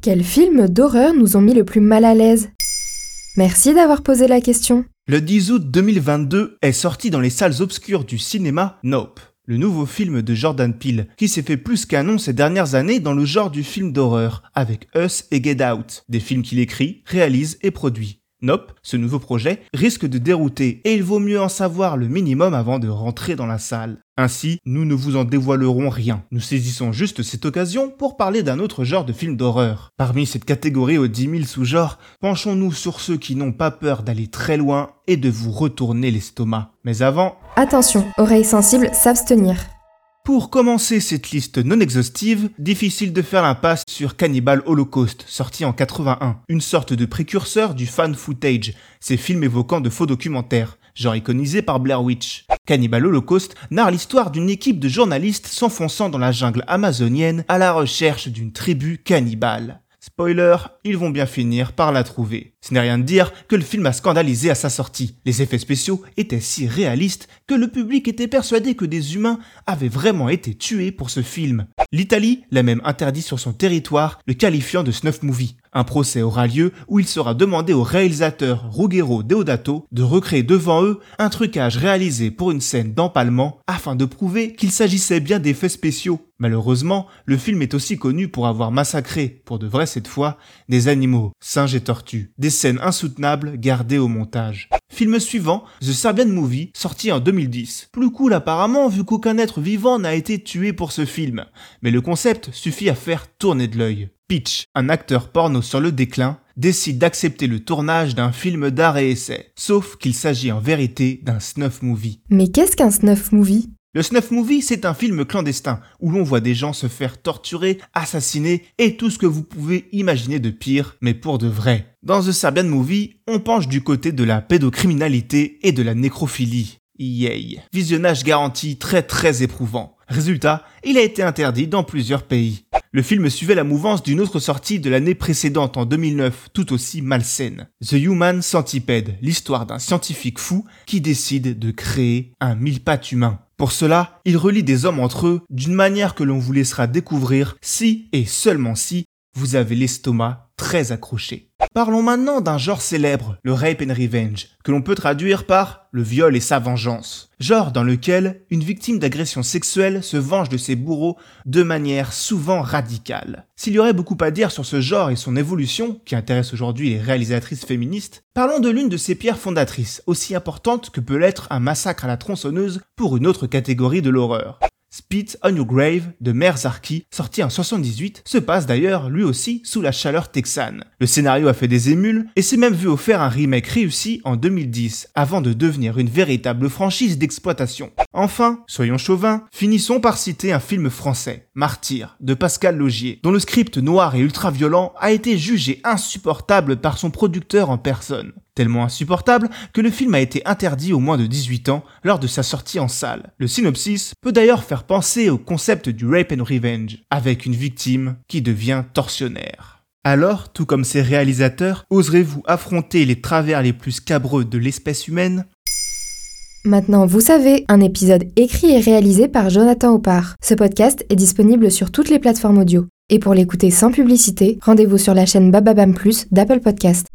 Quels films d'horreur nous ont mis le plus mal à l'aise? Merci d'avoir posé la question. Le 10 août 2022 est sorti dans les salles obscures du cinéma Nope, le nouveau film de Jordan Peele, qui s'est fait plus qu'un nom ces dernières années dans le genre du film d'horreur, avec Us et Get Out, des films qu'il écrit, réalise et produit. Nope, ce nouveau projet, risque de dérouter et il vaut mieux en savoir le minimum avant de rentrer dans la salle. Ainsi, nous ne vous en dévoilerons rien. Nous saisissons juste cette occasion pour parler d'un autre genre de film d'horreur. Parmi cette catégorie aux 10 000 sous-genres, penchons-nous sur ceux qui n'ont pas peur d'aller très loin et de vous retourner l'estomac. Mais avant... Attention, oreilles sensibles, s'abstenir. Pour commencer cette liste non exhaustive, difficile de faire l'impasse sur Cannibal Holocaust, sorti en 81, une sorte de précurseur du fan footage, ces films évoquant de faux documentaires, genre iconisé par Blair Witch. Cannibal Holocaust narre l'histoire d'une équipe de journalistes s'enfonçant dans la jungle amazonienne à la recherche d'une tribu cannibale. Spoiler, ils vont bien finir par la trouver. Ce n'est rien de dire que le film a scandalisé à sa sortie. Les effets spéciaux étaient si réalistes que le public était persuadé que des humains avaient vraiment été tués pour ce film. L'Italie l'a même interdit sur son territoire, le qualifiant de snuff movie. Un procès aura lieu où il sera demandé au réalisateur Ruggero Deodato de recréer devant eux un trucage réalisé pour une scène d'empalement afin de prouver qu'il s'agissait bien d'effets spéciaux. Malheureusement, le film est aussi connu pour avoir massacré, pour de vrai cette fois, des animaux, singes et tortues, des scènes insoutenables gardées au montage. Film suivant, The Serbian Movie, sorti en 2010. Plus cool apparemment vu qu'aucun être vivant n'a été tué pour ce film, mais le concept suffit à faire tourner de l'œil. Peach, un acteur porno sur le déclin, décide d'accepter le tournage d'un film d'art et essai, sauf qu'il s'agit en vérité d'un snuff movie. Mais qu'est-ce qu'un snuff movie? Le snuff movie, c'est un film clandestin où l'on voit des gens se faire torturer, assassiner et tout ce que vous pouvez imaginer de pire, mais pour de vrai. Dans The Serbian Movie, on penche du côté de la pédocriminalité et de la nécrophilie. Yay. Visionnage garanti très très éprouvant. Résultat, il a été interdit dans plusieurs pays. Le film suivait la mouvance d'une autre sortie de l'année précédente en 2009, tout aussi malsaine. The Human Centipede, l'histoire d'un scientifique fou qui décide de créer un mille-pattes humain. Pour cela, il relie des hommes entre eux d'une manière que l'on vous laissera découvrir si et seulement si vous avez l'estomac très accroché. Parlons maintenant d'un genre célèbre, le rape and revenge, que l'on peut traduire par le viol et sa vengeance. Genre dans lequel une victime d'agression sexuelle se venge de ses bourreaux de manière souvent radicale. S'il y aurait beaucoup à dire sur ce genre et son évolution, qui intéresse aujourd'hui les réalisatrices féministes, parlons de l'une de ses pierres fondatrices, aussi importante que peut l'être un massacre à la tronçonneuse pour une autre catégorie de l'horreur. Spit on Your Grave de Mère Zarki, sorti en 78, se passe d'ailleurs lui aussi sous la chaleur texane. Le scénario a fait des émules et s'est même vu offert un remake réussi en 2010 avant de devenir une véritable franchise d'exploitation. Enfin, soyons chauvins, finissons par citer un film français, Martyr, de Pascal Logier, dont le script noir et ultra-violent a été jugé insupportable par son producteur en personne tellement insupportable que le film a été interdit aux moins de 18 ans lors de sa sortie en salle. Le synopsis peut d'ailleurs faire penser au concept du rape and revenge, avec une victime qui devient tortionnaire. Alors, tout comme ses réalisateurs, oserez-vous affronter les travers les plus scabreux de l'espèce humaine? Maintenant, vous savez, un épisode écrit et réalisé par Jonathan Oppard. Ce podcast est disponible sur toutes les plateformes audio. Et pour l'écouter sans publicité, rendez-vous sur la chaîne Bababam Plus d'Apple Podcast.